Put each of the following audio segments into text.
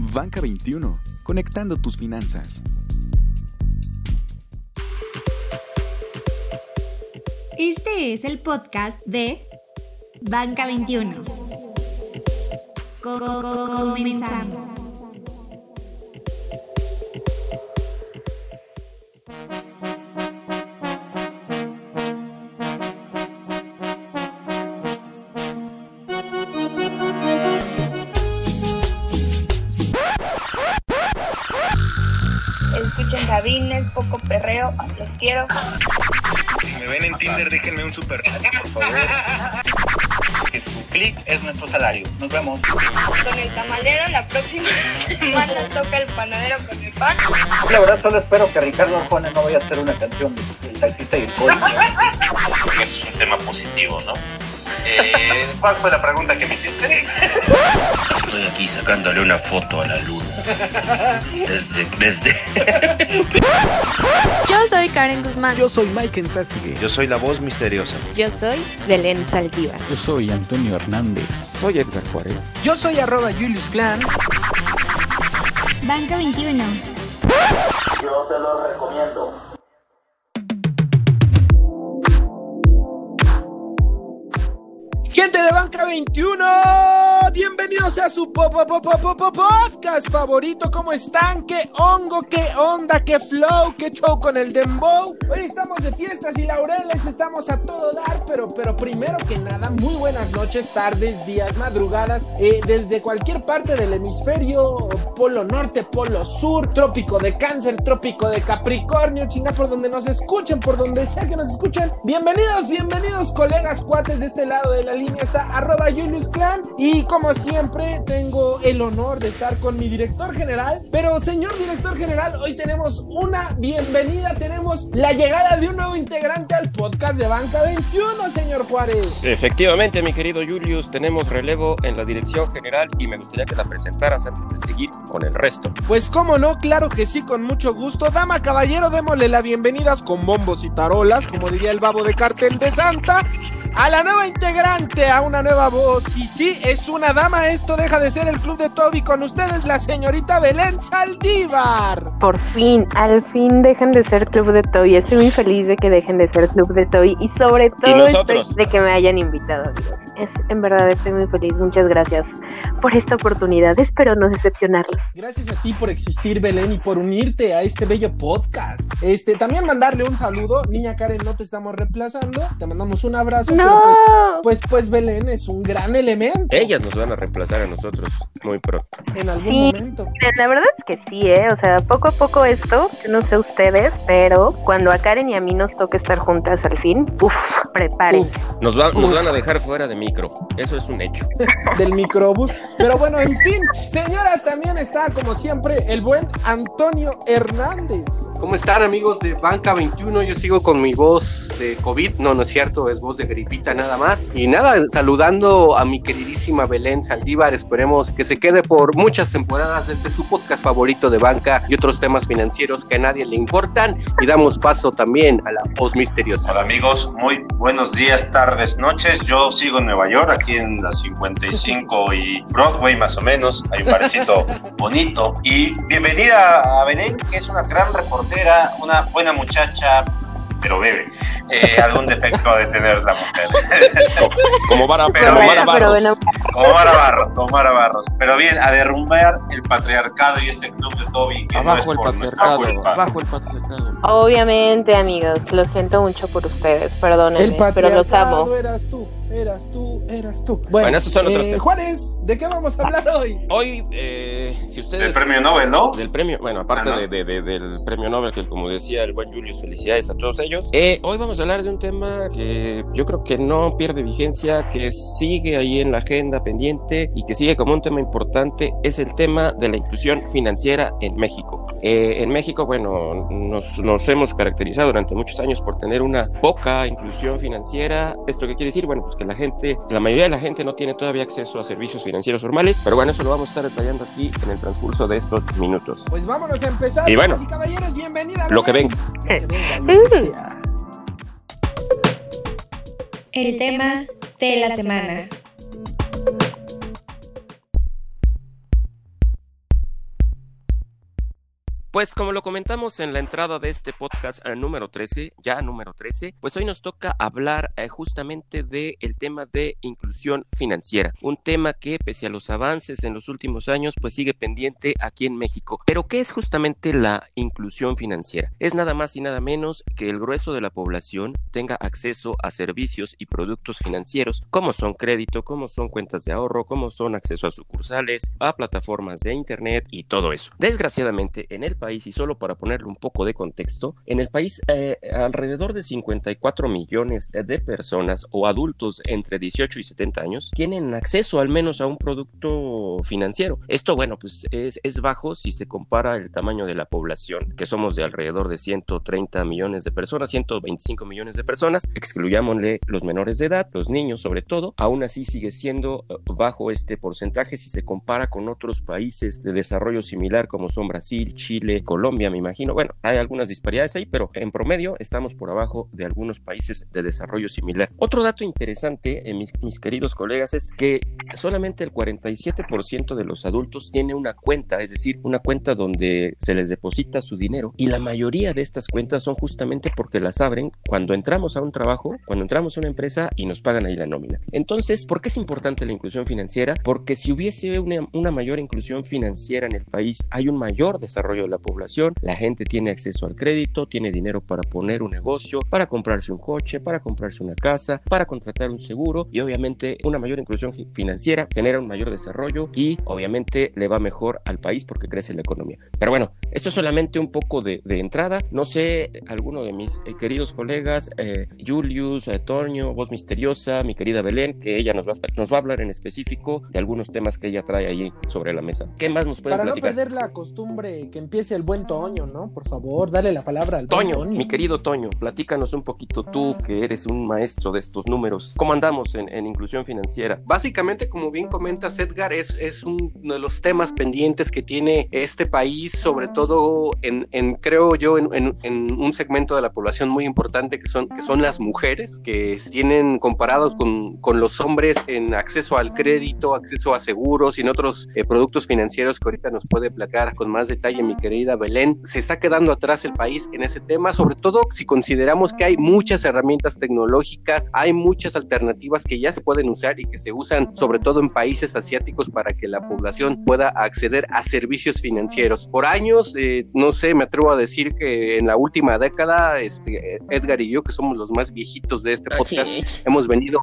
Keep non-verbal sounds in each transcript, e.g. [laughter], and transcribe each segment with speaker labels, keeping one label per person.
Speaker 1: Banca 21, conectando tus finanzas.
Speaker 2: Este es el podcast de Banca 21. Comenzamos.
Speaker 3: Quiero.
Speaker 4: Si me ven en Tinder, déjenme un super por favor. Que su clic es nuestro salario. Nos vemos.
Speaker 3: Con el tamalero, la próxima semana toca el panadero con el pan.
Speaker 5: La verdad solo espero que Ricardo Arjona no vaya a hacer una canción del taxista y el
Speaker 6: eso es un tema positivo, ¿no? Eh, ¿Cuál fue la pregunta que me hiciste? Estoy aquí sacándole una foto a la luna. Desde, desde.
Speaker 7: Yo soy Karen Guzmán.
Speaker 1: Yo soy Mike Enzastigue.
Speaker 8: Yo soy la voz misteriosa.
Speaker 7: Yo soy Belén Saldívar.
Speaker 9: Yo soy Antonio Hernández.
Speaker 10: Soy Edgar Juárez.
Speaker 11: Yo soy arroba Julius Clan.
Speaker 2: Banca 21.
Speaker 5: Yo te lo recomiendo.
Speaker 11: Gente de Banca 21, bienvenidos a su po- po- po- po- po- po- podcast favorito. ¿Cómo están? ¿Qué hongo? ¿Qué onda? ¿Qué flow? ¿Qué show con el dembow? Hoy estamos de fiestas y laureles, estamos a todo dar, pero, pero primero que nada, muy buenas noches, tardes, días, madrugadas, eh, desde cualquier parte del hemisferio, polo norte, polo sur, trópico de cáncer, trópico de capricornio, chinga por donde nos escuchen, por donde sea que nos escuchen. Bienvenidos, bienvenidos colegas, cuates de este lado de la línea está arroba Julius Clan y como siempre tengo el honor de estar con mi director general, pero señor director general, hoy tenemos una bienvenida, tenemos la llegada de un nuevo integrante al podcast de Banca 21, señor Juárez.
Speaker 10: Efectivamente, mi querido Julius, tenemos relevo en la dirección general y me gustaría que la presentaras antes de seguir con el resto.
Speaker 11: Pues cómo no, claro que sí, con mucho gusto. Dama, caballero, démosle las bienvenidas con bombos y tarolas, como diría el babo de cartel de Santa. A la nueva integrante, a una nueva voz. Y sí, es una dama, esto deja de ser el club de Toby. Con ustedes, la señorita Belén Saldívar.
Speaker 7: Por fin, al fin dejan de ser Club de Toy. Estoy muy feliz de que dejen de ser Club de Toy y sobre todo
Speaker 10: nosotros?
Speaker 7: estoy de que me hayan invitado, amigos. Es, en verdad estoy muy feliz. Muchas gracias por esta oportunidad. Espero no decepcionarlos.
Speaker 11: Gracias a ti por existir, Belén, y por unirte a este bello podcast. Este, también mandarle un saludo. Niña Karen, no te estamos reemplazando. Te mandamos un abrazo.
Speaker 7: ¡No!
Speaker 11: Pero pues, pues, pues, Belén es un gran elemento.
Speaker 10: Ellas nos van a reemplazar a nosotros muy pronto.
Speaker 11: En algún
Speaker 7: Sí.
Speaker 11: momento.
Speaker 7: La verdad es que sí, ¿eh? O sea, poco a poco esto, yo no sé ustedes, pero cuando a Karen y a mí nos toque estar juntas al fin, uff, prepárense.
Speaker 11: Uf,
Speaker 10: Nos, va- nos
Speaker 11: Uf.
Speaker 10: van a dejar fuera de micro. Eso es un hecho. [laughs]
Speaker 11: del microbús. Pero bueno, en fin, señoras, también está, como siempre, el buen Antonio Hernández.
Speaker 12: ¿Cómo están amigos de Banca 21? Yo sigo con mi voz de COVID, no, no es cierto, es voz de gripita nada más. Y nada, saludando a mi queridísima Belén Saldívar, esperemos que se quede por muchas temporadas de este su podcast favorito de banca y otros temas financieros que a nadie le importan. Y damos paso también a la voz misteriosa.
Speaker 6: Hola amigos, muy buenos días, tardes, noches. Yo sigo en Nueva York, aquí en la 55 y Broadway más o menos. Hay un barecito [laughs] bonito. Y bienvenida a Belén, que es una gran reportera, una buena muchacha, pero bebe. Eh, algún defecto de tener la mujer. [laughs]
Speaker 10: Como Vara,
Speaker 6: Pero
Speaker 10: como
Speaker 6: bien,
Speaker 10: Vara
Speaker 7: pero
Speaker 10: Barros.
Speaker 7: bueno,
Speaker 6: como Mara Barros, como Mara Barros. Pero bien, a derrumbar el patriarcado y este club de Toby que no es
Speaker 9: Abajo el
Speaker 6: por nuestra culpa.
Speaker 9: Abajo el patriarcado.
Speaker 7: obviamente, amigos, lo siento mucho por ustedes, perdónenme,
Speaker 11: El
Speaker 7: pero los amo.
Speaker 11: eras tú, eras tú, eras tú. Bueno,
Speaker 10: Bueno, esos son otros
Speaker 11: eh,
Speaker 10: temas.
Speaker 11: Juárez, ¿de qué vamos a hablar hoy?
Speaker 10: Hoy, eh, si ustedes...
Speaker 6: Del premio Nobel, ¿no?
Speaker 10: Del premio, bueno, aparte
Speaker 6: Ah, ¿no?
Speaker 10: de, de- de- del premio Nobel, que como decía el buen Julius, felicidades a todos ellos. Eh, hoy vamos a hablar de un tema que yo creo que no pierde vigencia, que sigue ahí en la agenda pendiente y que sigue como un tema importante, es el tema de la inclusión financiera en México. Eh, en México, bueno, nos, nos hemos caracterizado durante muchos años por tener una poca inclusión financiera. ¿Esto qué quiere decir? Bueno, pues que la gente, la mayoría de la gente no tiene todavía acceso a servicios financieros formales, pero bueno, eso lo vamos a estar detallando aquí en el transcurso de estos minutos.
Speaker 11: Pues vámonos a empezar.
Speaker 10: Y bueno,
Speaker 11: y caballeros, bienvenida.
Speaker 10: Lo que venga. [laughs]
Speaker 11: Lo que venga, lo que sea.
Speaker 2: El tema de la semana.
Speaker 10: Pues como lo comentamos en la entrada de este podcast eh, número 13, ya número 13, pues hoy nos toca hablar eh, justamente del el tema de inclusión financiera, un tema que pese a los avances en los últimos años, pues sigue pendiente aquí en México. Pero ¿qué es justamente la inclusión financiera? Es nada más y nada menos que el grueso de la población tenga acceso a servicios y productos financieros, como son crédito, como son cuentas de ahorro, como son acceso a sucursales, a plataformas de internet y todo eso. Desgraciadamente, en el país, y solo para ponerle un poco de contexto, en el país eh, alrededor de 54 millones de personas o adultos entre 18 y 70 años tienen acceso al menos a un producto financiero. Esto, bueno, pues es, bajo si se compara el tamaño de la población, que somos de alrededor de 130 millones de personas, 125 millones de personas, excluyámosle los menores de edad, los niños sobre todo, aún así sigue siendo eh, bajo este porcentaje si se compara con otros países de desarrollo similar como son Brasil, Chile, Colombia, me imagino. Bueno, hay algunas disparidades ahí, pero en promedio estamos por abajo de algunos países de desarrollo similar. Otro dato interesante, eh, mis, mis queridos colegas, es que solamente el 47% de los adultos tiene una cuenta, es decir, una cuenta donde se les deposita su dinero y la mayoría de estas cuentas son justamente porque las abren cuando entramos a un trabajo, cuando entramos a una empresa y nos pagan ahí la nómina. Entonces, ¿por qué es importante la inclusión financiera? Porque si hubiese una, una mayor inclusión financiera en el país, hay un mayor desarrollo de la población, la gente tiene acceso al crédito, tiene dinero para poner un negocio, para comprarse un coche, para comprarse una casa, para contratar un seguro y obviamente una mayor inclusión financiera genera un mayor desarrollo y obviamente le va mejor al país porque crece la economía. Pero bueno, esto es solamente un poco de, de entrada. No sé, alguno de mis eh, queridos colegas, eh, Julius, eh, Toño, Voz Misteriosa, mi querida Belén, que ella nos va, nos va a hablar en específico de algunos temas que ella trae ahí sobre la mesa. ¿Qué más nos puede
Speaker 11: Para
Speaker 10: platicar?
Speaker 11: no perder la costumbre, que el buen Toño, ¿no? Por favor, dale la palabra al buen
Speaker 10: Toño, mi querido Toño, platícanos un poquito tú, que eres un maestro de estos números. ¿Cómo andamos en, en inclusión financiera?
Speaker 12: Básicamente, como bien comentas, Edgar, es, es uno de los temas pendientes que tiene este país, sobre todo en, en creo yo, en, en, en, un segmento de la población muy importante que son, que son las mujeres, que tienen comparados con, con los hombres en acceso al crédito, acceso a seguros y en otros eh, productos financieros que ahorita nos puede placar con más detalle mi querida Belén. Se está quedando atrás el país en ese tema, sobre todo si consideramos que hay muchas herramientas tecnológicas, hay muchas alternativas que ya se pueden usar y que se usan sobre todo en países asiáticos para que la población pueda acceder a servicios financieros. Por años, eh, no sé, me atrevo a decir que en la última década, este, Edgar y yo, que somos los más viejitos de este podcast, hemos venido,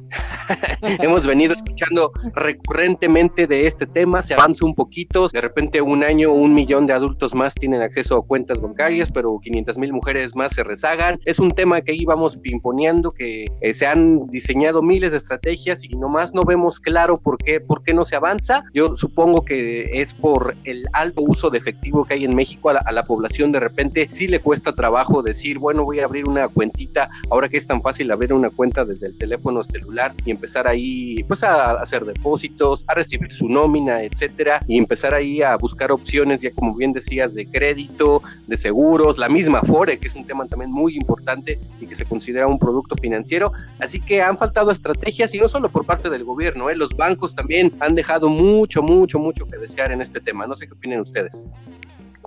Speaker 12: [laughs] hemos venido escuchando recurrentemente de este tema, se avanza un poquito, de repente un año un millón de adultos más tienen acceso a cuentas bancarias, pero 500 mil mujeres más se rezagan. Es un tema que íbamos pimponeando, que eh, se han diseñado miles de estrategias y nomás no vemos claro por qué, por qué no se avanza. Yo supongo que es por el alto uso de efectivo que hay en México a la, a la población. De repente sí le cuesta trabajo decir, bueno, voy a abrir una cuentita, ahora que es tan fácil abrir una cuenta desde el teléfono celular y empezar ahí pues a hacer depósitos, a recibir su nómina, etcétera, y empezar ahí a buscar opciones, ya como bien decías, de crédito, de seguros, la misma Fore, que es un tema también muy importante y que se considera un producto financiero. Así que han faltado estrategias y no solo por parte del gobierno, ¿eh? los bancos también han dejado mucho, mucho, mucho que desear en este tema. No sé qué opinan ustedes.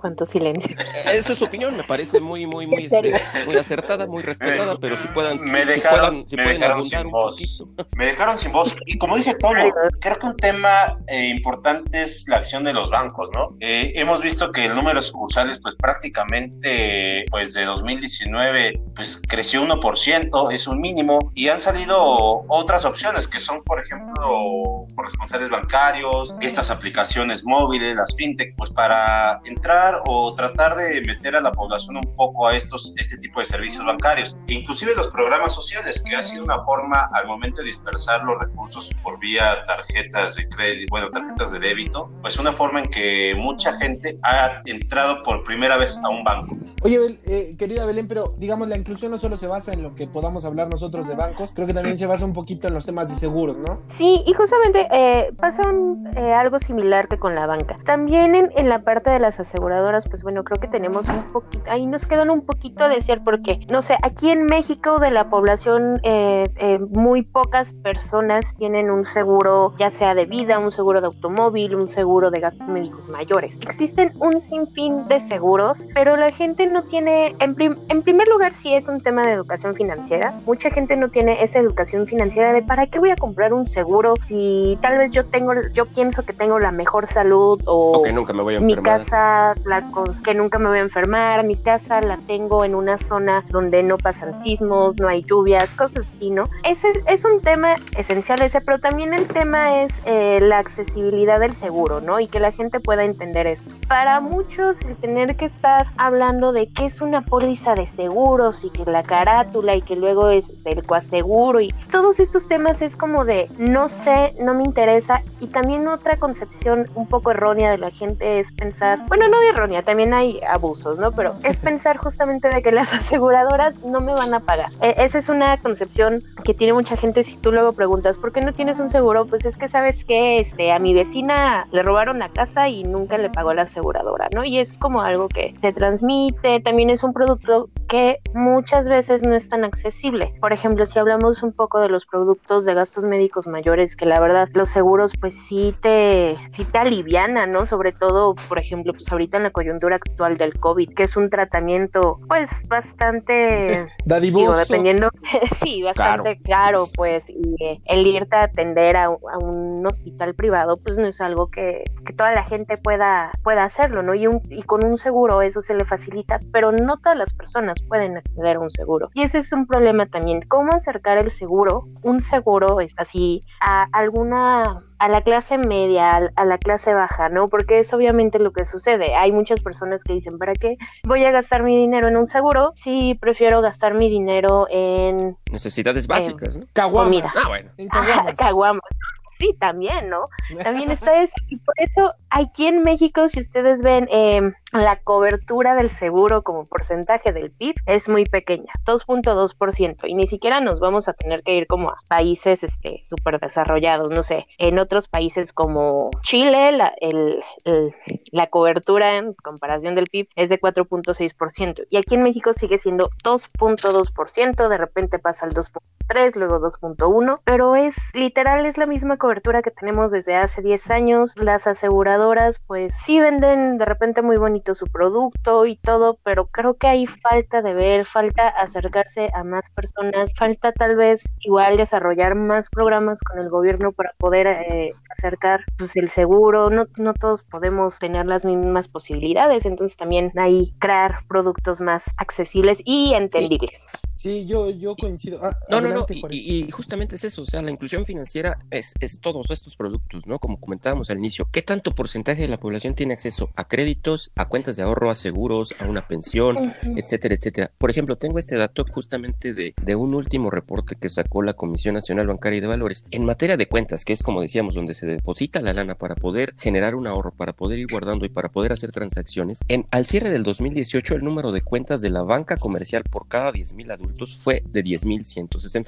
Speaker 7: Cuánto silencio.
Speaker 10: Esa es su opinión, me parece muy, muy, muy, este, muy acertada, muy respetada, pero si puedan,
Speaker 6: me
Speaker 10: si
Speaker 6: dejaron,
Speaker 10: puedan, si
Speaker 6: me
Speaker 10: pueden
Speaker 6: dejaron sin
Speaker 10: un
Speaker 6: voz.
Speaker 10: poquito.
Speaker 6: Me dejaron sin voz. Y como dice Toño, creo que un tema eh, importante es la acción de los bancos, ¿no? Eh, hemos visto que el número de sucursales, pues prácticamente, pues de 2019, pues creció 1%, es un mínimo, y han salido otras opciones que son, por ejemplo, corresponsales bancarios, estas aplicaciones móviles, las fintech, pues para entrar o tratar de meter a la población un poco a estos, este tipo de servicios bancarios. Inclusive los programas sociales, que ha sido una forma al momento de dispersar los recursos por vía tarjetas de crédito, bueno, tarjetas de débito, pues una forma en que mucha gente ha entrado por primera vez a un banco.
Speaker 11: Oye, Bel- eh, querida Belén, pero digamos, la inclusión no solo se basa en lo que podamos hablar nosotros de bancos, creo que también se basa un poquito en los temas de seguros, ¿no?
Speaker 7: Sí, y justamente eh, pasa un, eh, algo similar que con la banca. También en, en, la parte de las aseguradoras, pues bueno, creo que tenemos un poquito, ahí nos quedan un poquito a decir porque, no sé, aquí en México de la población, eh, eh, muy pocas personas tienen un seguro, ya sea de vida, un seguro de automóvil, un seguro de gastos médicos mayores. Existen un sinfín de seguros, pero la gente no tiene, en, prim en primer lugar, si es un tema de educación financiera, mucha gente no tiene esa educación financiera de para qué voy a comprar un seguro si tal vez yo tengo, yo pienso que tengo la mejor salud o,
Speaker 10: o que nunca me voy a
Speaker 7: mi casa, la, que nunca me voy a enfermar, mi casa la tengo en una zona donde no pasan sismos, no hay lluvias, cosas así, ¿no? Ese es un tema esencial ese, pero también el tema es eh, la accesibilidad del seguro, ¿no? Y que la gente pueda entender eso. Para muchos, el tener que estar hablando de qué es una póliza de seguros y que la carátula y que luego es este, el coaseguro y todos estos temas es como de no sé, no me interesa y también otra concepción un poco errónea de la gente es pensar, bueno, no errónea, también hay abusos, ¿no? Pero es [laughs] pensar justamente de que las aseguradoras no me van a pagar. E esa es una concepción que tiene mucha gente si tú luego preguntas, ¿por qué no tienes un seguro? Pues es que sabes que este, a mi vecina le robaron la casa y nunca le pagó la aseguradora, ¿no? Y es como algo que se transmite, también es un producto que muchas veces no es tan accesible. Por ejemplo, si hablamos un poco de los productos de gastos médicos mayores, que la verdad los seguros pues sí te, sí te alivianan, ¿no? Sobre todo, por ejemplo, pues ahorita en la coyuntura actual del COVID, que es un tratamiento pues bastante... [laughs]
Speaker 11: Dadivoso.
Speaker 7: Digo, dependiendo, [laughs] sí, bastante caro, pues, y eh, el irte a atender a, a, un hospital privado, pues no es algo que, que toda la gente pueda, pueda hacerlo, ¿no? Y, un, y con un seguro eso se le facilita, pero no todas las personas pueden acceder a un seguro. Y ese es un problema también, cómo acercar el seguro, un seguro es así, a alguna a la clase media, a la clase baja, ¿no? Porque es obviamente lo que sucede. Hay muchas personas que dicen, ¿para qué voy a gastar mi dinero en un seguro si prefiero gastar mi dinero en...
Speaker 10: Necesidades básicas,
Speaker 7: eh,
Speaker 10: ¿no?
Speaker 11: Caguamas.
Speaker 7: Comida.
Speaker 10: Ah, bueno.
Speaker 11: En caguamas.
Speaker 7: Caguamas. Sí, también, ¿no? [laughs] También está eso. Y por eso aquí en México, si ustedes ven eh, la cobertura del seguro como porcentaje del PIB, es muy pequeña, 2.2%. Y ni siquiera nos vamos a tener que ir como a países este, súper desarrollados. No sé, en otros países como Chile, la, el, el, la cobertura en comparación del PIB es de 4.6%. Y aquí en México sigue siendo 2.2%, de repente pasa al 2.3, luego 2.1, pero es literal, es la misma cobertura que tenemos desde hace 10 años. Las aseguradoras pues sí venden de repente muy bonito su producto y todo, pero creo que hay falta de ver, falta acercarse a más personas, falta tal vez igual desarrollar más programas con el gobierno para poder eh, acercar pues el seguro, no, no todos podemos tener las mismas posibilidades, entonces también hay crear productos más accesibles y entendibles.
Speaker 11: Sí, yo, yo coincido. Ah,
Speaker 10: no, no, no, y, y, justamente es eso, o sea, la inclusión financiera es, es, todos estos productos, ¿no? Como comentábamos al inicio, ¿qué tanto porcentaje de la población tiene acceso a créditos, a cuentas de ahorro, a seguros, a una pensión, uh -huh. etcétera, etcétera? Por ejemplo, tengo este dato justamente de, de un último reporte que sacó la Comisión Nacional Bancaria y de Valores en materia de cuentas, que es como decíamos, donde se deposita la lana para poder generar un ahorro, para poder ir guardando y para poder hacer transacciones. En, al cierre del 2018, el número de cuentas de la banca comercial por cada 10 mil adultos fue de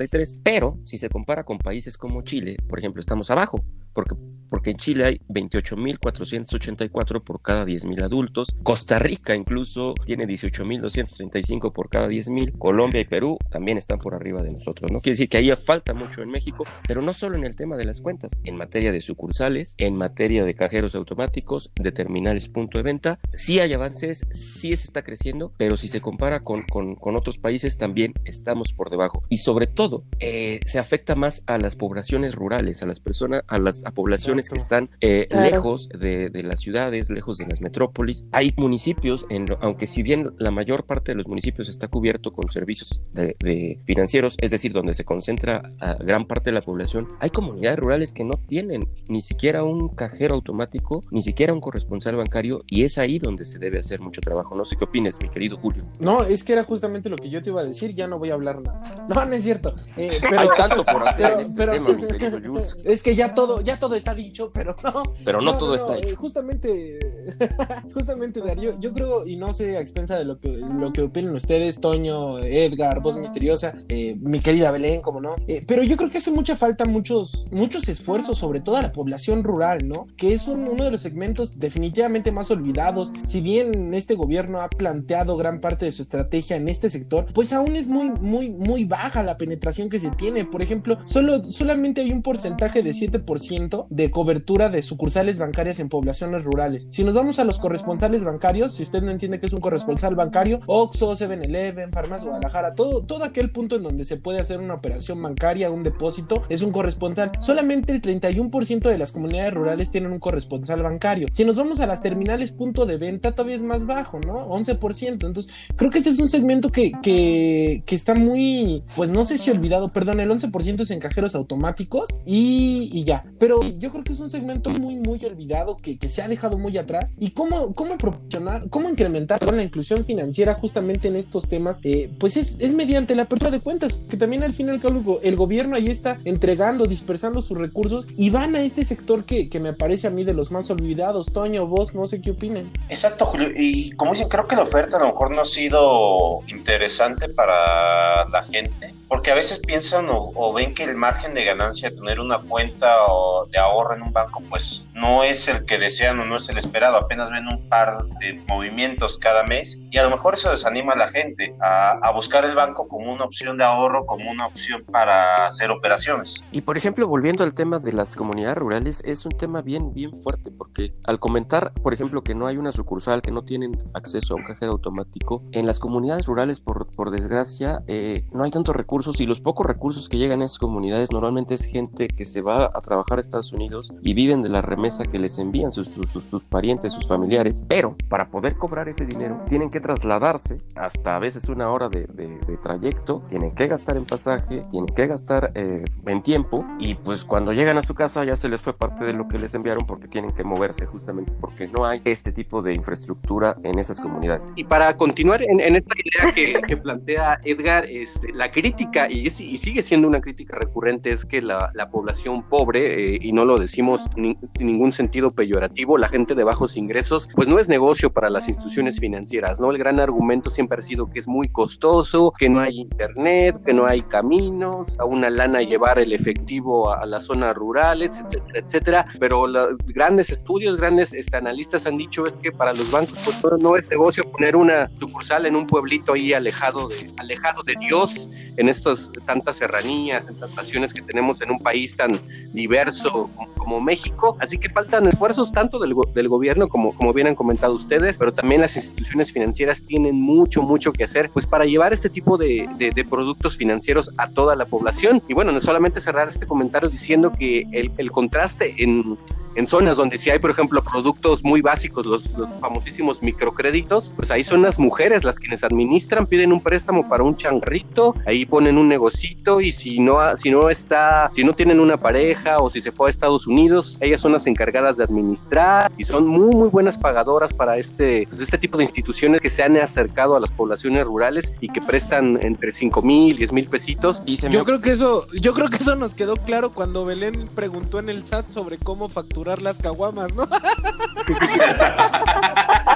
Speaker 10: 10.163. Pero si se compara con países como Chile, por ejemplo, estamos abajo, porque, porque en Chile hay 28.484 por cada 10.000 adultos. Costa Rica incluso tiene 18.235 por cada 10.000. Colombia y Perú también están por arriba de nosotros, ¿no? Quiere decir que ahí falta mucho en México, pero no solo en el tema de las cuentas, en materia de sucursales, en materia de cajeros automáticos, de terminales punto de venta, sí hay avances, sí se está creciendo, pero si se compara con, con, con otros países también estamos por debajo. Y sobre todo, eh, se afecta más a las poblaciones rurales, a las personas, a las a poblaciones Exacto. que están eh, claro. lejos de, de, las ciudades, lejos de las metrópolis. Hay municipios, en, aunque si bien la mayor parte de los municipios está cubierto con servicios de, de financieros, es decir, donde se concentra a gran parte de la población, hay comunidades rurales que no tienen ni siquiera un cajero automático, ni siquiera un corresponsal bancario, y es ahí donde se debe hacer mucho trabajo. No sé qué opinas, mi querido Julio.
Speaker 11: No, es que era justamente lo que yo te iba a decir, ya no voy a hablar nada. No, no es cierto. Eh,
Speaker 10: pero, hay tanto por hacer pero, en este
Speaker 11: pero,
Speaker 10: tema, mi querido Jules. [laughs]
Speaker 11: Es que ya todo, ya todo está dicho, pero no.
Speaker 10: Pero no, no todo está hecho.
Speaker 11: Justamente [laughs] justamente Darío, yo creo, y no sé a expensa de lo que, lo que opinen ustedes, Toño, Edgar, Voz Misteriosa, eh, mi querida Belén, como no, eh, pero yo creo que hace mucha falta muchos, muchos esfuerzos, sobre todo a la población rural, ¿no? Que es un- uno de los segmentos definitivamente más olvidados. Si bien este gobierno ha planteado gran parte de su estrategia en este sector, pues aún es muy, muy, muy baja la penetración que se tiene. Por ejemplo, solo, solamente hay un porcentaje de 7% de cobertura de sucursales bancarias en poblaciones rurales. Si nos vamos a los corresponsales bancarios, si usted no entiende qué es un corresponsal bancario, Oxxo, 7-Eleven, Farmacia Guadalajara, todo, todo aquel punto en donde se puede hacer una operación bancaria, un depósito, es un corresponsal. Solamente el 31% de las comunidades rurales tienen un corresponsal bancario. Si nos vamos a las terminales punto de venta, todavía es más bajo, ¿no? 11%. Entonces, creo que este es un segmento que, que, que está muy, pues no sé si olvidado, perdón, el 11% es en cajeros automáticos y, y ya. Pero yo creo que es un segmento muy, muy olvidado que, que se ha dejado muy atrás. ¿Y cómo, cómo proporcionar, cómo incrementar perdón, la inclusión financiera justamente en estos temas? Eh, pues es, es mediante la apertura de cuentas, que también al fin y al cabo el gobierno ahí está entregando, dispersando sus recursos y van a este sector que, que me parece a mí de los más olvidados. Toño, vos, no sé qué opinen.
Speaker 6: Exacto, Julio. Y como dicen, creo que la oferta a lo mejor no ha sido interesante para la gente, porque a piensan o, o ven que el margen de ganancia de tener una cuenta o de ahorro en un banco, pues no es el que desean o no es el esperado. Apenas ven un par de movimientos cada mes y a lo mejor eso desanima a la gente a, a buscar el banco como una opción de ahorro, como una opción para hacer operaciones.
Speaker 10: Y por ejemplo, volviendo al tema de las comunidades rurales, es un tema bien, bien fuerte, porque al comentar, por ejemplo, que no hay una sucursal, que no tienen acceso a un cajero automático, en las comunidades rurales, por, por desgracia, eh, no hay tantos recursos y los pocos recursos que llegan a esas comunidades normalmente es gente que se va a trabajar a Estados Unidos y viven de la remesa que les envían sus, sus, sus- parientes, sus familiares, pero para poder cobrar ese dinero tienen que trasladarse hasta a veces una hora de, de- trayecto, tienen que gastar en pasaje, tienen que gastar eh, en tiempo. Y pues cuando llegan a su casa ya se les fue parte de lo que les enviaron porque tienen que moverse justamente porque no hay este tipo de infraestructura en esas comunidades.
Speaker 12: Y para continuar en, esta idea que, que plantea Edgar, este, la crítica, y, es- y sigue siendo una crítica recurrente, es que la, la población pobre, eh, y no lo decimos ni- sin ningún sentido peyorativo, la gente de bajos ingresos, pues no es negocio para las instituciones financieras, ¿no? El gran argumento siempre ha sido que es muy costoso, que no hay internet, que no hay caminos, a una lana llevar el efectivo a, las zonas rurales, etcétera, etcétera. Pero los grandes estudios, grandes este, analistas han dicho es que para los bancos pues no, es negocio poner una sucursal en un pueblito ahí alejado de, alejado de Dios, en estas tantas serranías, en plantaciones que tenemos en un país tan diverso como, México. Así que faltan esfuerzos tanto del, go- del gobierno como, como bien han comentado ustedes, pero también las instituciones financieras tienen mucho, mucho que hacer pues para llevar este tipo de, productos financieros a toda la población. Y bueno, no solamente cerrar este comentario diciendo que el contraste en, en zonas donde sí hay, por ejemplo, productos muy básicos, los, los famosísimos microcréditos, pues ahí son las mujeres las quienes administran, piden un préstamo para un changarrito, ahí ponen un negocito y si no, si no está, si no tienen una pareja o si se fue a Estados Unidos, ellas son las encargadas de administrar y son muy, muy buenas pagadoras para este, pues, este tipo de instituciones que se han acercado a las poblaciones rurales y que prestan entre 5 mil, 10 mil pesitos.
Speaker 10: Y se
Speaker 11: Yo creo que eso, yo creo que eso nos quedó claro cuando Belén preguntó en el SAT sobre cómo facturar las caguamas, ¿no? [laughs]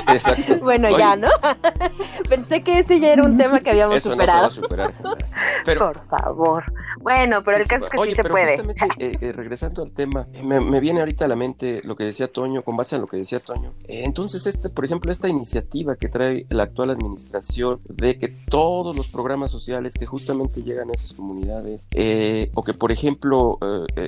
Speaker 10: Exacto.
Speaker 7: Bueno,
Speaker 10: Oye,
Speaker 7: ya, ¿no? [laughs] Pensé que ese ya era un tema que habíamos
Speaker 10: Eso no se va
Speaker 7: superado.
Speaker 10: a superar. [laughs] Pero,
Speaker 7: Por favor. Bueno, pero el caso es que
Speaker 10: Oye,
Speaker 7: sí se
Speaker 10: pero
Speaker 7: puede.
Speaker 10: justamente [laughs] eh, eh, regresando al tema, me, me viene ahorita a la mente lo que decía Toño, con base a lo que decía Toño. Eh, entonces, este, por ejemplo, esta iniciativa que trae la actual administración de que todos los programas sociales que justamente llegan a esas comunidades, eh, o que, por ejemplo,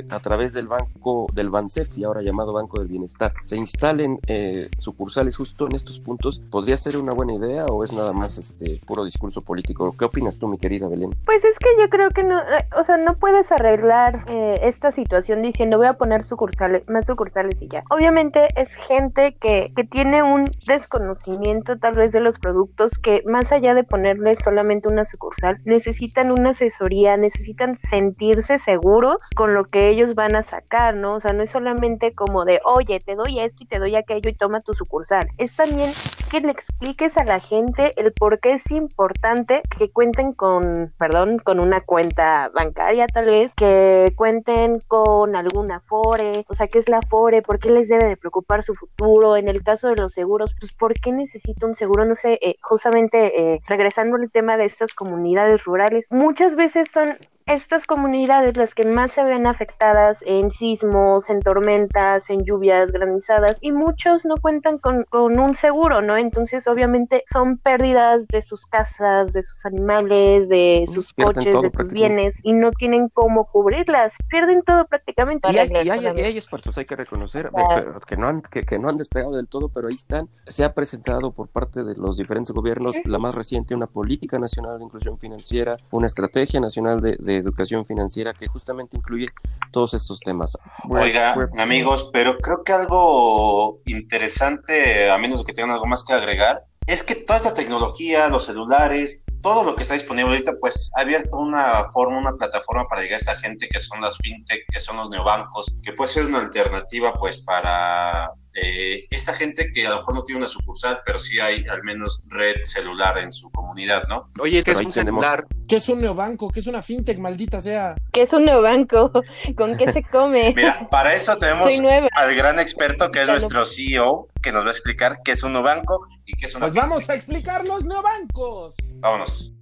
Speaker 10: a través del banco, del Bansefi, ahora llamado Banco del Bienestar, se instalen eh, sucursales justo en estos puntos, ¿podría ser una buena idea o es nada más este puro discurso político? ¿Qué opinas tú, mi querida Belén?
Speaker 7: Pues es que yo creo que no, o sea, no puedes arreglar eh, esta situación diciendo voy a poner sucursales, más sucursales y ya. Obviamente es gente que, que tiene un desconocimiento tal vez de los productos que más allá de ponerle solamente una sucursal, necesitan una asesoría, necesitan sentirse seguros con lo que ellos van a sacar, ¿no? O sea, no es solamente como de, oye, te doy esto y te doy aquello y toma tu sucursal. Es también que le expliques a la gente el por qué es importante que cuenten con, perdón, con una cuenta bancaria tal vez, que cuenten con alguna FORE, o sea, ¿qué es la FORE? ¿Por qué les debe de preocupar su futuro? En el caso de los seguros, pues ¿por qué necesito un seguro? No sé, eh, justamente eh, regresando al tema de estas comunidades rurales, muchas veces son estas comunidades las que más se ven afectadas en sismos, en tormentas, en lluvias granizadas y muchos no cuentan con, con, un seguro, ¿no? Entonces obviamente son pérdidas de sus casas, de sus animales, de sus coches, de sus bienes y no tienen cómo cubrirlas, pierden todo prácticamente.
Speaker 10: Y hay, y hay, y hay esfuerzos, hay que reconocer, claro. que, no han, que, que, no han despegado del todo, pero ahí están. Se ha presentado por parte de los diferentes gobiernos, la más reciente, una política nacional de inclusión financiera, una estrategia nacional de, de educación financiera que justamente incluye todos estos temas.
Speaker 6: Oiga, amigos, pero creo que algo interesante, a menos de que tengan algo más que agregar, es que toda esta tecnología, los celulares, todo lo que está disponible ahorita, pues ha abierto una forma, una plataforma para llegar a esta gente que son las fintech, que son los neobancos, que puede ser una alternativa pues para eh, esta gente que a lo mejor no tiene una sucursal, pero sí hay al menos red celular en su comunidad, ¿no?
Speaker 12: Oye, ¿qué es un
Speaker 11: tenemos...
Speaker 12: celular?
Speaker 11: ¿Qué es un neobanco? ¿Qué es una fintech, maldita sea?
Speaker 7: ¿Qué es un neobanco? ¿Con qué se come?
Speaker 6: Mira, para eso tenemos al gran experto que es nuestro CEO, que nos va a explicar qué es un neobanco y qué es una
Speaker 11: Pues fintech. vamos a explicar los neobancos.
Speaker 6: Vámonos.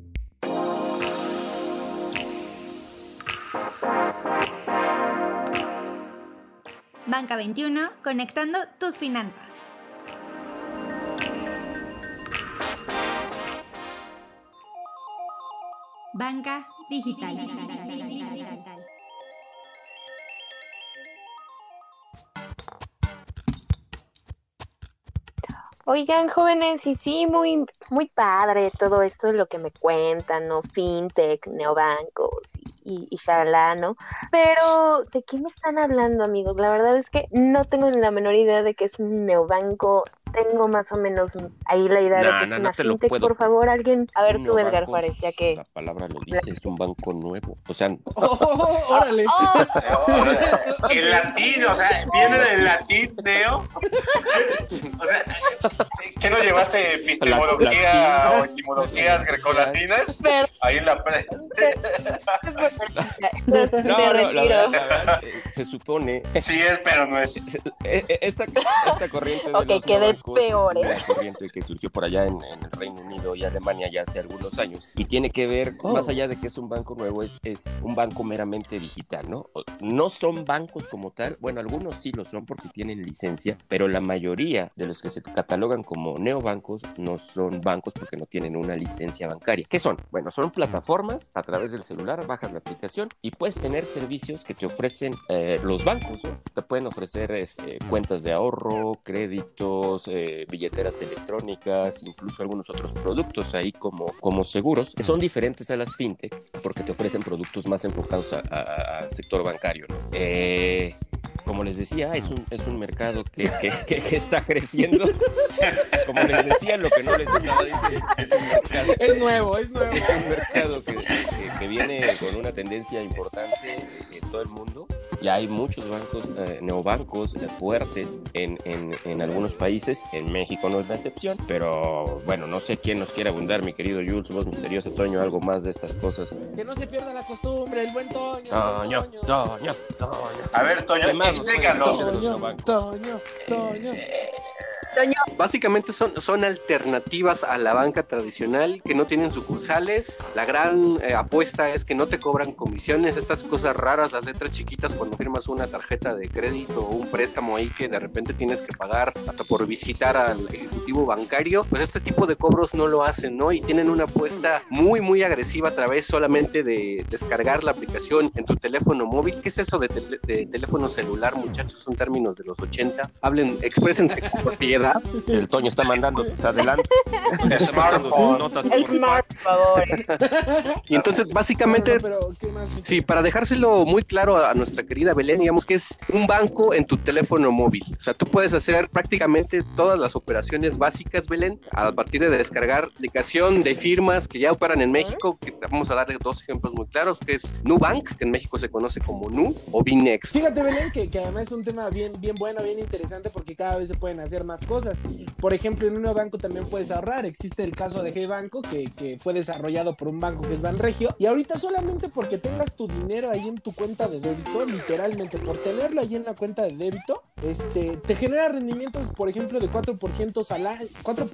Speaker 2: Banca 21, conectando tus finanzas. Banca digital.
Speaker 7: Oigan, jóvenes, y sí, muy, muy padre todo esto de lo que me cuentan, ¿no? Fintech, neobancos y, y shalala, ¿no? Pero, ¿de qué me están hablando, amigos? La verdad es que no tengo ni la menor idea de qué es un neobanco. Tengo más o menos ahí la idea
Speaker 10: No,
Speaker 7: de que es
Speaker 10: no, no
Speaker 7: una
Speaker 10: te lo
Speaker 7: fintech.
Speaker 10: puedo-
Speaker 7: Por favor, alguien. A ver,
Speaker 10: Un
Speaker 7: tú, Edgar Juárez, ya que.
Speaker 10: La palabra lo dice, es un banco nuevo. O sea, [laughs] [laughs]
Speaker 11: Oh, órale. [laughs]
Speaker 6: El latín, o sea, viene del latín, Neo. O sea, ¿qué no llevaste epistemología o etimologías grecolatinas?
Speaker 7: Pero-
Speaker 6: Ahí en la pre. [laughs]
Speaker 10: No, no, la verdad, la verdad, se supone
Speaker 6: Sí es, pero no es.
Speaker 10: Esta, esta corriente de
Speaker 7: Ok,
Speaker 10: los
Speaker 7: peor,
Speaker 10: es
Speaker 7: ¿eh?
Speaker 10: una corriente que surgió por allá en, en el Reino Unido y Alemania ya hace algunos años y tiene que ver,
Speaker 11: Oh.
Speaker 10: más allá de que es un banco nuevo, es, es un banco meramente digital, ¿no? No son bancos como tal, bueno, algunos sí lo son porque tienen licencia, pero la mayoría de los que se catalogan como neobancos no son bancos porque no tienen una licencia bancaria. ¿Qué son? Bueno, son plataformas a través del celular, bajas la aplicación y puedes tener servicios que te ofrecen eh, los bancos, ¿no? Te pueden ofrecer este, cuentas de ahorro, créditos, eh, billeteras electrónicas, incluso algunos otros productos ahí como, como seguros, que son diferentes a las fintech porque te ofrecen productos más enfocados a- a- al sector bancario. ¿no? Eh, como les decía, es un, es un mercado que, que- que- que está creciendo. Como les decía, lo que no les estaba diciendo es un mercado
Speaker 11: Es nuevo, es nuevo.
Speaker 10: es un mercado que, que- que viene con una tendencia importante en todo el mundo. Ya hay muchos bancos, eh, neobancos eh, fuertes en, en- en algunos países. En México no es la excepción. Pero bueno, no sé quién nos quiere abundar, mi querido Jules, vos misterioso Toño, algo más de estas cosas.
Speaker 11: Que no se pierda la costumbre, el buen Toño.
Speaker 10: Toño,
Speaker 11: buen Toño.
Speaker 10: Toño, Toño.
Speaker 6: A ver, Toño,
Speaker 10: ¿Qué más nos pueden
Speaker 6: explícanos.
Speaker 10: de los
Speaker 11: Toño,
Speaker 10: neobancos?
Speaker 11: Toño.
Speaker 12: Básicamente son, son alternativas a la banca tradicional que no tienen sucursales. La gran eh, apuesta es que no te cobran comisiones, estas cosas raras, las letras chiquitas cuando firmas una tarjeta de crédito o un préstamo ahí que de repente tienes que pagar hasta por visitar al ejecutivo bancario, pues este tipo de cobros no lo hacen, ¿no? Y tienen una apuesta muy, muy agresiva a través solamente de descargar la aplicación en tu teléfono móvil. ¿Qué es eso de, teléfono celular, muchachos? Son términos de los 80. Hablen, exprésense [laughs] con
Speaker 10: El Toño está mandando sus adelante. [laughs]
Speaker 6: Smartphone.
Speaker 10: Notas
Speaker 7: Es
Speaker 10: por-
Speaker 7: smart, por favor.
Speaker 12: Y entonces, básicamente,
Speaker 11: pero, ¿qué más?
Speaker 12: Sí, para dejárselo muy claro a nuestra querida Belén, digamos que es un banco en tu teléfono móvil. O sea, tú puedes hacer prácticamente todas las operaciones básicas, Belén, a partir de descargar aplicación de firmas que ya operan en México, que te vamos a darle dos ejemplos muy claros, que es Nubank, que en México se conoce como Nu, o Binex.
Speaker 11: Fíjate, Belén, que, que además es un tema bien, bien bueno, bien interesante, porque cada vez se pueden hacer más cosas. Cosas. Por ejemplo, en un banco también puedes ahorrar. Existe el caso de G-Banco, que, que fue desarrollado por un banco que es Banregio. Y ahorita solamente porque tengas tu dinero ahí en tu cuenta de débito, literalmente por tenerlo ahí en la cuenta de débito, este, te genera rendimientos, por ejemplo, de 4% al, año, 4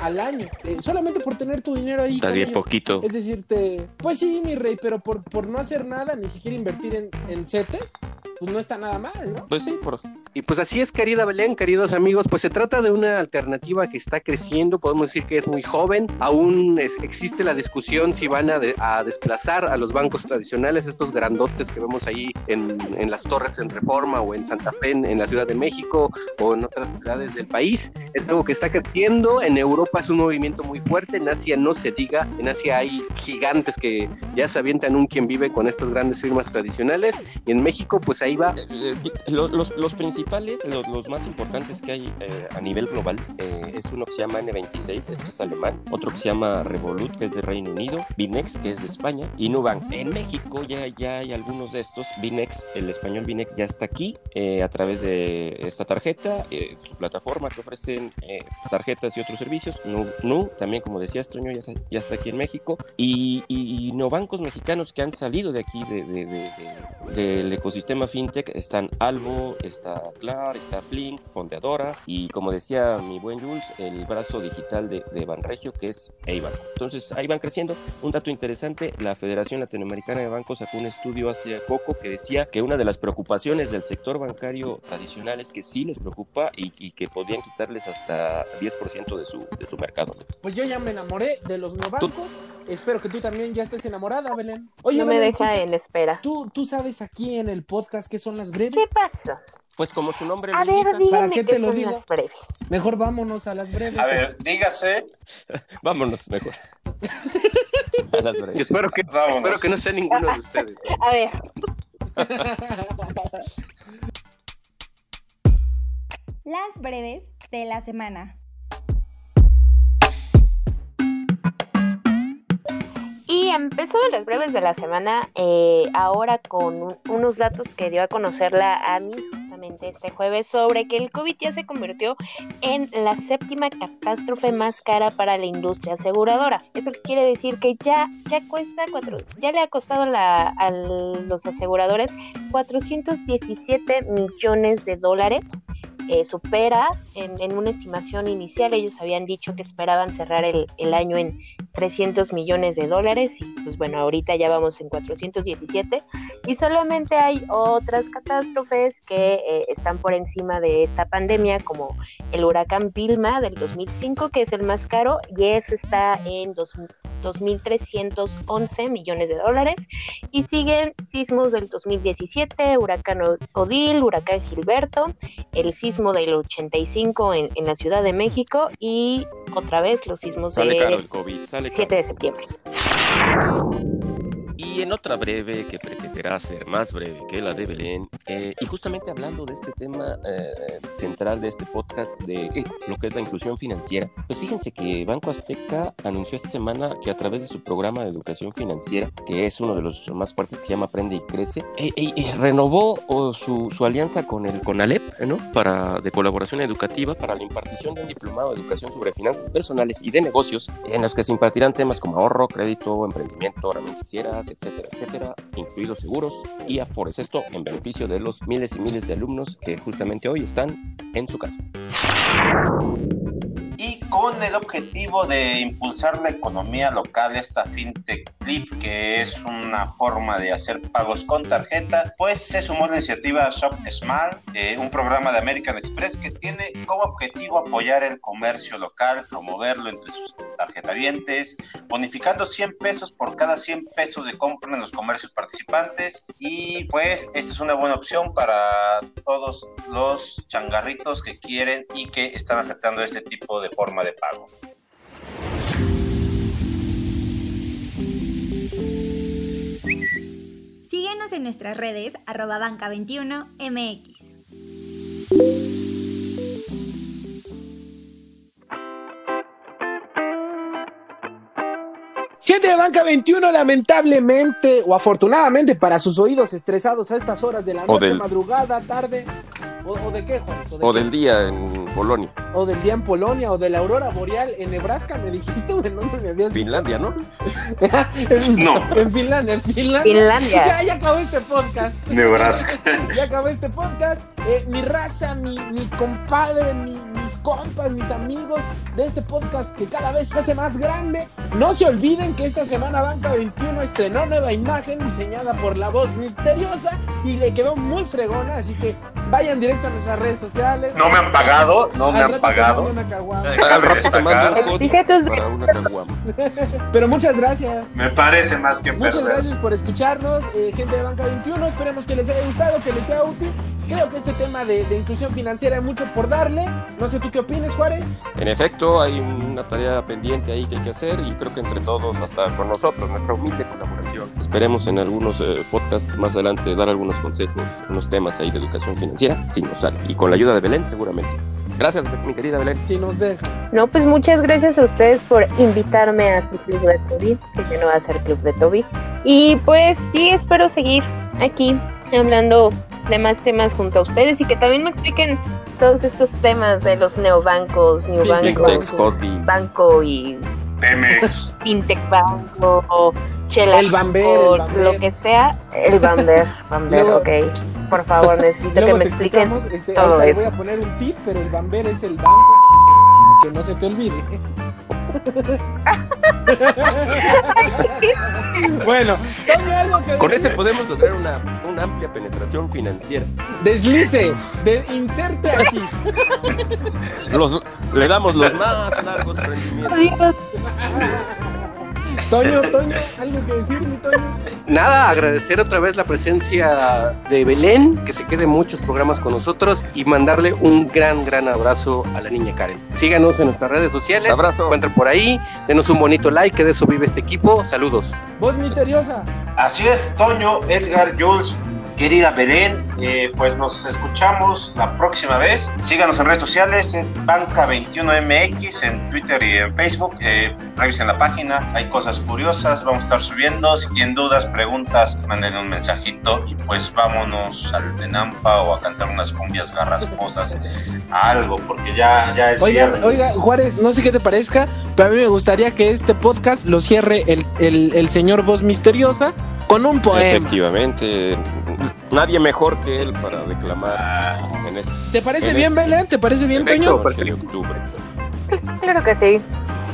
Speaker 11: al año. Eh, solamente por tener tu dinero ahí.
Speaker 10: Está
Speaker 11: con
Speaker 10: bien
Speaker 11: ellos.
Speaker 10: poquito.
Speaker 11: Es decir, te... pues sí, mi rey, pero por, por no hacer nada, ni siquiera invertir en, en CETES, pues no está nada mal, ¿no?
Speaker 10: Pues sí, por...
Speaker 12: Y pues así es, querida Belén, queridos amigos, pues se trata de una alternativa que está creciendo, podemos decir que es muy joven, aún es- existe la discusión si van a, de- a desplazar a los bancos tradicionales, estos grandotes que vemos ahí en, en las torres en Reforma o en Santa Fe, en, en la Ciudad de México o en otras ciudades del país. Es algo que está creciendo, en Europa es un movimiento muy fuerte, en Asia no se diga, en Asia hay gigantes que ya se avientan un quien vive con estas grandes firmas tradicionales y en México pues ahí va.
Speaker 10: Eh, Los, los- los principales, los, los más importantes que hay eh, a nivel global, eh, es uno que se llama N26, esto es alemán, otro que se llama Revolut, que es de Reino Unido, Binex, que es de España, y Nubank. En México ya, ya hay algunos de estos. Binex, el español Binex ya está aquí eh, a través de esta tarjeta, eh, su plataforma que ofrecen eh, tarjetas y otros servicios. Nu, Nu, también como decías, Toño, ya, está- ya está aquí en México. Y, y, y no bancos mexicanos que han salido de aquí, de, de- de- de- del ecosistema fintech, están Albo, está Clar, está Flink, Fondeadora y como decía mi buen Jules, el brazo digital de, de Banregio que es Eibanco. Entonces ahí van creciendo. Un dato interesante, la Federación Latinoamericana de Bancos sacó un estudio hace poco que decía que una de las preocupaciones del sector bancario tradicional es que sí les preocupa y, y que podrían quitarles hasta 10% de su, de su mercado. ¿no?
Speaker 11: Pues yo ya me enamoré de los neobancos. Espero que tú también ya estés enamorada, Belén. Oye,
Speaker 7: no me deja en espera.
Speaker 11: ¿tú, tú sabes aquí en el podcast qué son las breves.
Speaker 7: ¿Qué pasó?
Speaker 10: Pues como su nombre
Speaker 7: A
Speaker 10: lo
Speaker 7: ver,
Speaker 10: indica,
Speaker 7: dígame
Speaker 11: ¿Para qué te lo digo?
Speaker 7: las breves.
Speaker 11: Mejor vámonos a las breves.
Speaker 6: A ver, dígase. [laughs]
Speaker 10: vámonos mejor. [laughs] A las breves.
Speaker 12: Espero que,
Speaker 6: Vámonos.
Speaker 12: espero que no sea ninguno de ustedes. ¿eh? [laughs]
Speaker 7: A ver,
Speaker 2: Las breves de la semana.
Speaker 7: Y empezando las breves de la semana, eh, ahora con un- unos datos que dio a conocer la AMI este jueves sobre que el COVID ya se convirtió en la séptima catástrofe más cara para la industria aseguradora. Eso quiere decir que ya, ya cuesta cuatro, ya le ha costado la- a los aseguradores 417 millones de dólares. Eh, supera en, una estimación inicial, ellos habían dicho que esperaban cerrar el, el año en 300 millones de dólares y pues bueno, ahorita ya vamos en 417 y solamente hay otras catástrofes que eh, están por encima de esta pandemia como el huracán Vilma del 2005 que es el más caro y ese está en dos- 2.311 millones de dólares y siguen sismos del 2017, huracán Odil, huracán Gilberto, el sismo del 85 en, en la Ciudad de México y otra vez los sismos
Speaker 10: caro
Speaker 7: de
Speaker 10: el COVID, sale caro.
Speaker 7: 7 de septiembre.
Speaker 10: Y en otra breve que pretenderá ser más breve que la de Belén, eh, y justamente hablando de este tema eh, central de este podcast de eh, lo que es la inclusión financiera, pues fíjense que Banco Azteca anunció esta semana que a través de su programa de educación financiera, que es uno de los más fuertes que se llama Aprende y Crece, eh, eh, eh, renovó oh, su, su alianza con el CONALEP, ¿no? Para, de colaboración educativa para la impartición de un diplomado de educación sobre finanzas personales y de negocios, en los que se impartirán temas como ahorro, crédito, emprendimiento, herramientas financieras, etcétera, etcétera, incluidos seguros y afores. Esto en beneficio de los miles y miles de alumnos que justamente hoy están en su casa.
Speaker 6: Con el objetivo de impulsar la economía local, esta FinTech Clip, que es una forma de hacer pagos con tarjeta, pues se sumó la iniciativa Shop Smart, eh, un programa de American Express que tiene como objetivo apoyar el comercio local, promoverlo entre sus tarjetavientes, bonificando 100 pesos por cada 100 pesos de compra en los comercios participantes. Y pues esta es una buena opción para todos los changarritos que quieren y que están aceptando este tipo de forma de pago.
Speaker 2: Síguenos en nuestras redes arroba banca21mx.
Speaker 11: Gente de Banca 21, lamentablemente o afortunadamente para sus oídos estresados a estas horas de la
Speaker 10: O
Speaker 11: noche,
Speaker 10: del-
Speaker 11: madrugada, tarde, o, o de qué, Juan?
Speaker 10: O del día en Polonia.
Speaker 11: O del día en Polonia o de la aurora boreal en Nebraska, me dijiste, güey, no me habías dicho?
Speaker 10: Finlandia, ¿no?
Speaker 11: en, [laughs]
Speaker 6: No.
Speaker 11: en Finlandia, en Finlandia.
Speaker 7: Finlandia.
Speaker 11: Ya, ya acabó este podcast.
Speaker 6: Nebraska. [laughs]
Speaker 11: Ya acabó este podcast. Eh, mi raza, mi, mi compadre, mi- mis compas, mis amigos de este podcast que cada vez se hace más grande. No se olviden que esta semana Banca 21 estrenó nueva imagen diseñada por la voz misteriosa y le quedó muy fregona. Así que vayan directo a nuestras redes sociales.
Speaker 6: No me han pagado, no me han
Speaker 11: te
Speaker 6: pagado.
Speaker 10: Al rato te mando un código para una caguama. [laughs]
Speaker 11: Pero muchas gracias.
Speaker 6: Me parece más que
Speaker 11: Muchas
Speaker 6: perder.
Speaker 11: gracias por escucharnos, eh, gente de Banca 21. Esperemos que les haya gustado, que les sea útil. Creo que este tema de, de inclusión financiera hay mucho por darle. No sé tú qué opines, Juárez.
Speaker 10: En efecto, hay una tarea pendiente ahí que hay que hacer y creo que entre todos, hasta con nosotros, nuestra humilde colaboración, esperemos en algunos eh, podcasts más adelante dar algunos consejos, unos temas ahí de educación financiera, si nos sale. Y con la ayuda de Belén, seguramente. Gracias, mi querida Belén.
Speaker 11: Si nos deja.
Speaker 7: No, pues muchas gracias a ustedes por invitarme a su club de Toby, que ya no va a ser club de Toby. Y pues sí, espero seguir aquí hablando de más temas junto a ustedes y que también me expliquen todos estos temas de los neobancos, neobancos, banco y
Speaker 6: Pemex.
Speaker 7: fintech banco o chela
Speaker 11: El Bamber,
Speaker 7: o
Speaker 11: el Bamber.
Speaker 7: lo que sea, el Bamber, Bamber,
Speaker 11: Luego-
Speaker 7: ok. Por favor, necesito que
Speaker 11: Luego
Speaker 7: me
Speaker 11: te
Speaker 7: expliquen
Speaker 11: explicamos, este,
Speaker 7: todo eso.
Speaker 11: voy a poner un tip, pero el Bamber es el banco. [laughs] Que no se te olvide. [laughs] bueno, algo que
Speaker 10: Con
Speaker 11: decir?
Speaker 10: ese podemos lograr una, una amplia penetración financiera.
Speaker 11: Deslice, de, inserte aquí.
Speaker 10: Los, le damos los más largos rendimientos.
Speaker 11: Toño, Toño, algo que decir, mi Toño.
Speaker 12: Nada, agradecer otra vez la presencia de Belén, que se quede muchos programas con nosotros y mandarle un gran, gran abrazo a la niña Karen. Síganos en nuestras redes sociales.
Speaker 10: Abrazo.
Speaker 12: Encuentren por ahí. Denos un bonito like, que de eso vive este equipo. Saludos.
Speaker 11: Voz misteriosa.
Speaker 6: Así es, Toño, Edgar, Jules, querida Belén, eh, pues nos escuchamos la próxima vez. Síganos en redes sociales, es Banca21MX en Twitter y en Facebook. Eh, revisen la página, hay cosas curiosas, vamos a estar subiendo. Si tienen dudas, preguntas, manden un mensajito y pues vámonos al Tenampa o a cantar unas cumbias garrasposas, a algo, porque ya, ya es
Speaker 11: Oiga,
Speaker 6: viernes.
Speaker 11: oiga, Juárez, no sé qué te parezca, pero a mí me gustaría que este podcast lo cierre el, el, el señor Voz Misteriosa con un poema.
Speaker 10: Efectivamente, nadie mejor que él para declamar
Speaker 6: Ah,
Speaker 10: en este
Speaker 11: ¿Te parece
Speaker 10: En
Speaker 11: bien,
Speaker 10: este-
Speaker 11: Belén? ¿Te parece bien. Toño?
Speaker 10: Evangelio de octubre.
Speaker 7: Claro que sí.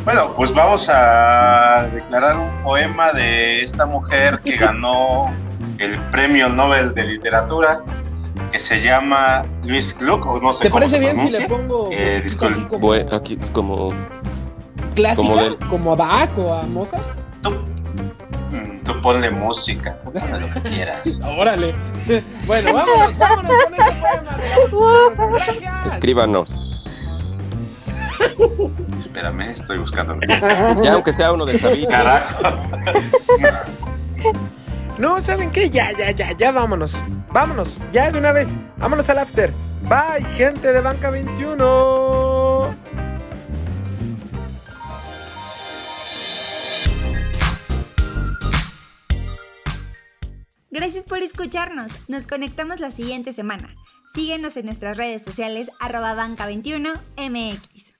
Speaker 6: Bueno, pues vamos a declarar un poema de esta mujer que ganó el premio Nobel de Literatura, que se llama Luis Gluck, o no sé
Speaker 11: ¿Te
Speaker 6: cómo
Speaker 11: parece
Speaker 6: se
Speaker 11: bien si le pongo
Speaker 6: Eh,
Speaker 11: musiquita así
Speaker 6: disculpe.
Speaker 11: como
Speaker 10: Bue- aquí es como
Speaker 11: clásica?
Speaker 10: como del-
Speaker 11: ¿Como a Bach o a Mozart?
Speaker 6: Tú ponle música, tú ponle lo que quieras. [laughs]
Speaker 11: Órale. Bueno, vámonos, vámonos con este poema de la Voz Misteriosa. Gracias.
Speaker 10: escríbanos.
Speaker 6: Espérame, estoy buscando.
Speaker 10: Ya aunque sea uno de Sabina.
Speaker 6: Carajo.
Speaker 11: No, ¿saben qué? Ya, ya, ya, ya vámonos. Vámonos, ya de una vez. Vámonos al after. Bye, gente de Banca 21.
Speaker 2: Gracias por escucharnos. Nos conectamos la siguiente semana. Síguenos en nuestras redes sociales arroba banca21 mx.